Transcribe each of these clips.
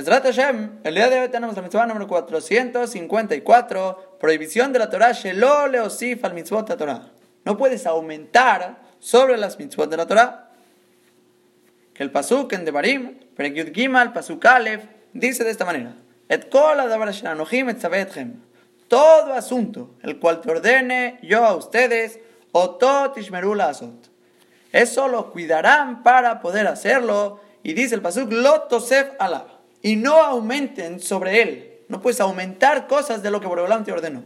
Mesrat Hashem, el día de hoy tenemos la mitzvah número 454, prohibición de la Torah, Shelo leosif al mitzvot de la Torah. No puedes aumentar sobre las mitzvot de la Torah. Que el pasuk en Devarim, Perekyud Gimal, pasuk Aleph, dice de esta manera: Et kol Todo asunto, el cual te ordene yo a ustedes, otot ishmerula azot. Eso lo cuidarán para poder hacerlo. Y dice el pasuk, lo tosef alab. Y no aumenten sobre él. No puedes aumentar cosas de lo que Boreolam te ordenó.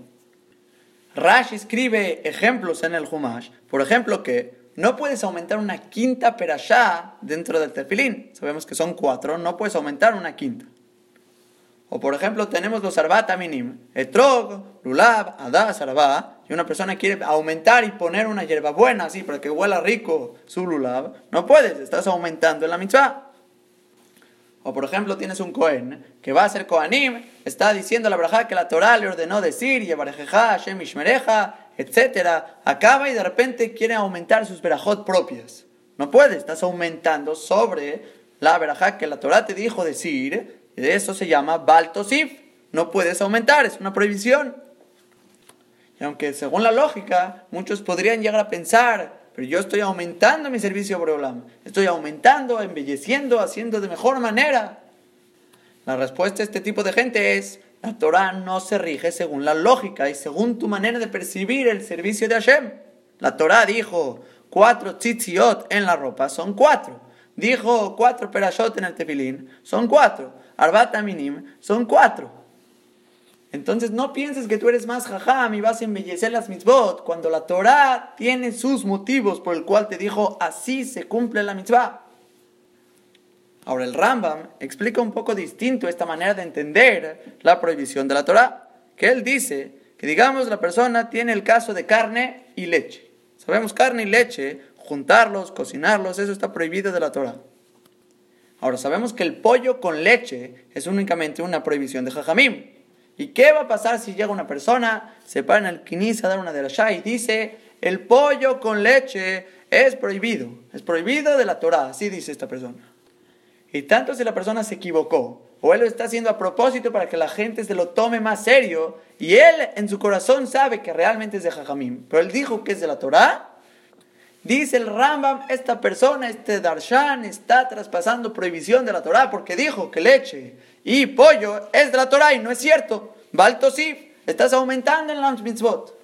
Rashi escribe ejemplos en el Humash. Por ejemplo, que no puedes aumentar una quinta perashá dentro del tefilín. Sabemos que son cuatro, no puedes aumentar una quinta. O por ejemplo, tenemos los arbat minim, etrog, lulab, adas, arba, y una persona quiere aumentar y poner una hierbabuena así para que huela rico su lulab, no puedes, estás aumentando en la mitzvah. O por ejemplo, tienes un Cohen que va a ser Kohanim, está diciendo la braja que la Torah le ordenó decir, Yevarejeja, Hashem Ishmereja, etc. Acaba y de repente quiere aumentar sus verajot propias. No puede, estás aumentando sobre la verajá que la Torah te dijo decir, y eso se llama Baltosif. No puedes aumentar, es una prohibición. Y aunque según la lógica, muchos podrían llegar a pensar, pero yo estoy aumentando mi servicio a Boreolam. Estoy aumentando, embelleciendo, haciendo de mejor manera. La respuesta a este tipo de gente es, la Torah no se rige según la lógica y según tu manera de percibir el servicio de Hashem. La Torah dijo, cuatro tzitziot en la ropa son cuatro. Dijo cuatro perashot en el tefilín, son cuatro. Arbat minim, son cuatro. Entonces no pienses que tú eres más jajam y vas a embellecer las mitzvot cuando la Torah tiene sus motivos por el cual te dijo así se cumple la mitzvah. Ahora el Rambam explica un poco distinto esta manera de entender la prohibición de la Torah, que él dice que digamos la persona tiene el caso de carne y leche. Sabemos carne y leche, juntarlos, cocinarlos, eso está prohibido de la Torah. Ahora sabemos que el pollo con leche es únicamente una prohibición de jajamim. ¿Y qué va a pasar si llega una persona, se para en el quiniz a dar una de las y dice, el pollo con leche es prohibido, es prohibido de la Torah, así dice esta persona. Y tanto si la persona se equivocó, o él lo está haciendo a propósito para que la gente se lo tome más serio, y él en su corazón sabe que realmente es de Jajamim, pero él dijo que es de la Torah, dice el Rambam, esta persona, este Darshan, está traspasando prohibición de la Torah porque dijo que leche y pollo es de la Torah y no es cierto. Baltosif, estás aumentando en la mitzvot.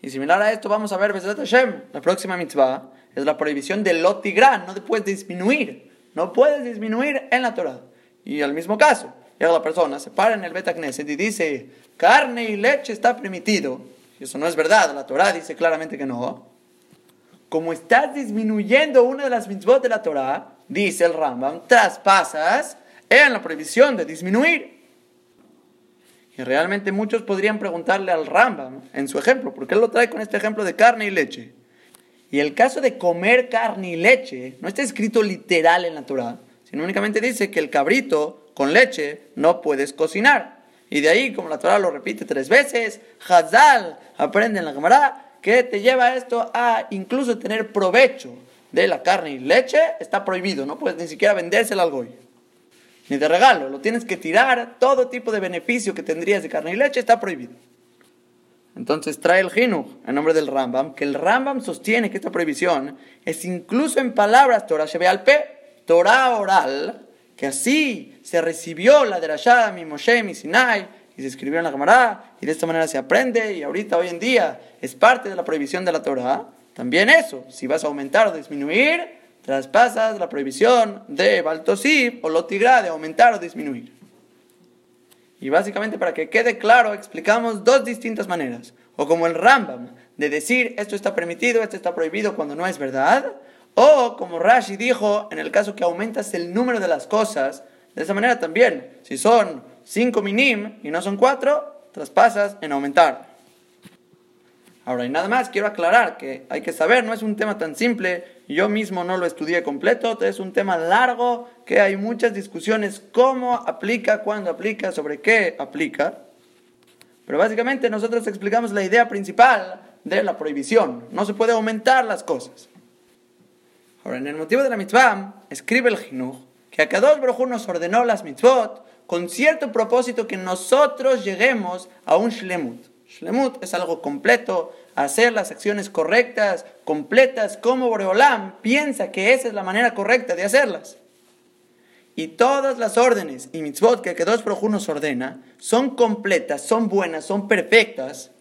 Y similar a esto, vamos a ver Hashem, la próxima mitzvah es la prohibición del lotigran, no te puedes disminuir, no puedes disminuir en la Torah. Y al mismo caso, llega la persona, se para en el Betacneset y dice, carne y leche está permitido. Y eso no es verdad, la Torah dice claramente que no. Como estás disminuyendo una de las mitzvot de la Torah, dice el Rambam, traspasas en la prohibición de disminuir. Y realmente muchos podrían preguntarle al Rambam, en su ejemplo, porque él lo trae con este ejemplo de carne y leche. Y el caso de comer carne y leche no está escrito literal en la Torah, sino únicamente dice que el cabrito con leche no puedes cocinar. Y de ahí, como la Torah lo repite tres veces, Hazal aprende en la Gemara que te lleva esto a incluso tener provecho de la carne y leche, está prohibido, no puedes ni siquiera vendérsela al goy ni de regalo, lo tienes que tirar, todo tipo de beneficio que tendrías de carne y leche está prohibido. Entonces trae el Jinuj en nombre del Rambam, que el Rambam sostiene que esta prohibición es incluso en palabras Torah al P, Torah oral, que así se recibió la de Rashad, mi Moshe, mi Sinai, y se escribió en la Gemara, y de esta manera se aprende, y ahorita, hoy en día, es parte de la prohibición de la Torah. También eso, si vas a aumentar o disminuir, traspasas la prohibición de Baltosif o Lotigra de aumentar o disminuir. Y básicamente para que quede claro, explicamos dos distintas maneras. O como el Rambam, de decir esto está permitido, esto está prohibido cuando no es verdad. O como Rashi dijo, en el caso que aumentas el número de las cosas, de esa manera también, si son cinco minim y no son cuatro, traspasas en aumentar. Ahora, y nada más, quiero aclarar que hay que saber, no es un tema tan simple, yo mismo no lo estudié completo, es un tema largo, que hay muchas discusiones, cómo aplica, cuándo aplica, sobre qué aplica. Pero básicamente nosotros explicamos la idea principal de la prohibición, no se puede aumentar las cosas. Ahora, en el motivo de la mitzvah, escribe el Jinuj que Akadosh Baruj Hu nos ordenó las mitzvot con cierto propósito que nosotros lleguemos a un shlemut. Shlemut es algo completo, hacer las acciones correctas, completas, como Boreolam piensa que esa es la manera correcta de hacerlas. Y todas las órdenes y mitzvot que Akadosh Baruj Hu nos ordena son completas, son buenas, son perfectas.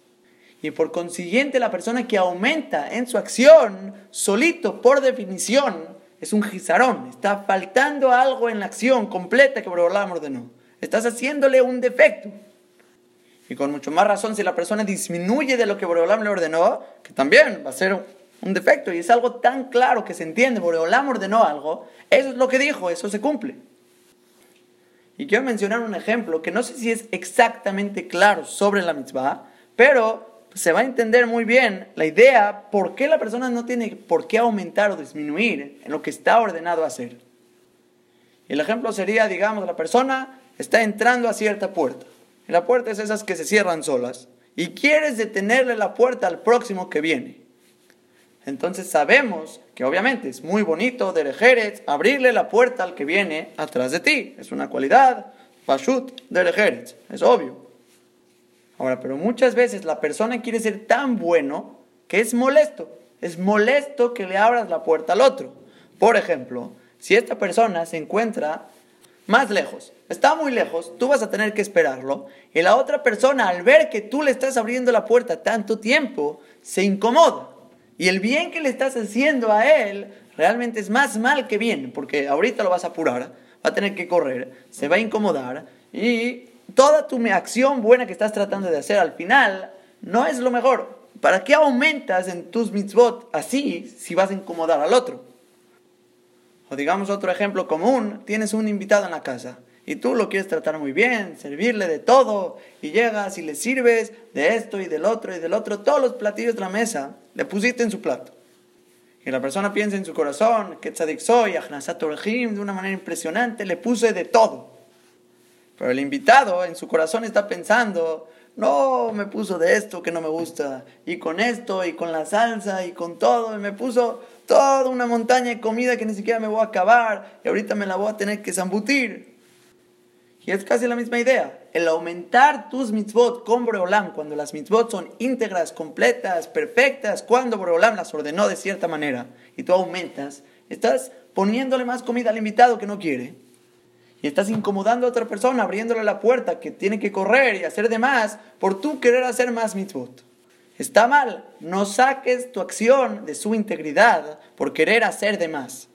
Y por consiguiente la persona que aumenta en su acción, solito, por definición, es un gizarón, está faltando algo en la acción completa que Boreolam ordenó. Estás haciéndole un defecto. Y con mucho más razón, si la persona disminuye de lo que Boreolam le ordenó, que también va a ser un defecto. Y es algo tan claro que se entiende. Boreolam ordenó algo, eso es lo que dijo, eso se cumple. Y quiero mencionar un ejemplo que no sé si es exactamente claro sobre la mitzvah, pero se va a entender muy bien la idea por qué la persona no tiene por qué aumentar o disminuir en lo que está ordenado hacer. El ejemplo sería, digamos, la persona está entrando a cierta puerta. La puerta es esas que se cierran solas. Y quieres detenerle la puerta al próximo que viene. Entonces sabemos que obviamente es muy bonito de Jerez abrirle la puerta al que viene atrás de ti. Es una cualidad, Pashut de Jerez, es obvio. Ahora, pero muchas veces la persona quiere ser tan bueno que es molesto. Es molesto que le abras la puerta al otro. Por ejemplo, si esta persona se encuentra más lejos, está muy lejos, tú vas a tener que esperarlo, y la otra persona al ver que tú le estás abriendo la puerta tanto tiempo, se incomoda. Y el bien que le estás haciendo a él realmente es más mal que bien, porque ahorita lo vas a apurar, va a tener que correr, se va a incomodar y toda tu acción buena que estás tratando de hacer al final no es lo mejor. ¿Para qué aumentas en tus mitzvot así si vas a incomodar al otro? O digamos otro ejemplo común, tienes un invitado en la casa y tú lo quieres tratar muy bien, servirle de todo y llegas y le sirves de esto y del otro y del otro, todos los platillos de la mesa le pusiste en su plato. Y la persona piensa en su corazón que tzadik soy, de una manera impresionante, le puse de todo. Pero el invitado en su corazón está pensando, no, me puso de esto que no me gusta, y con esto, y con la salsa, y con todo, y me puso toda una montaña de comida que ni siquiera me voy a acabar, y ahorita me la voy a tener que zambutir. Y es casi la misma idea. El aumentar tus mitzvot con Boreolam, cuando las mitzvot son íntegras, completas, perfectas, cuando Boreolam las ordenó de cierta manera, y tú aumentas, estás poniéndole más comida al invitado que no quiere y estás incomodando a otra persona, abriéndole la puerta que tiene que correr y hacer de más por tú querer hacer más mitzvot. Está mal, no saques tu acción de su integridad por querer hacer de más.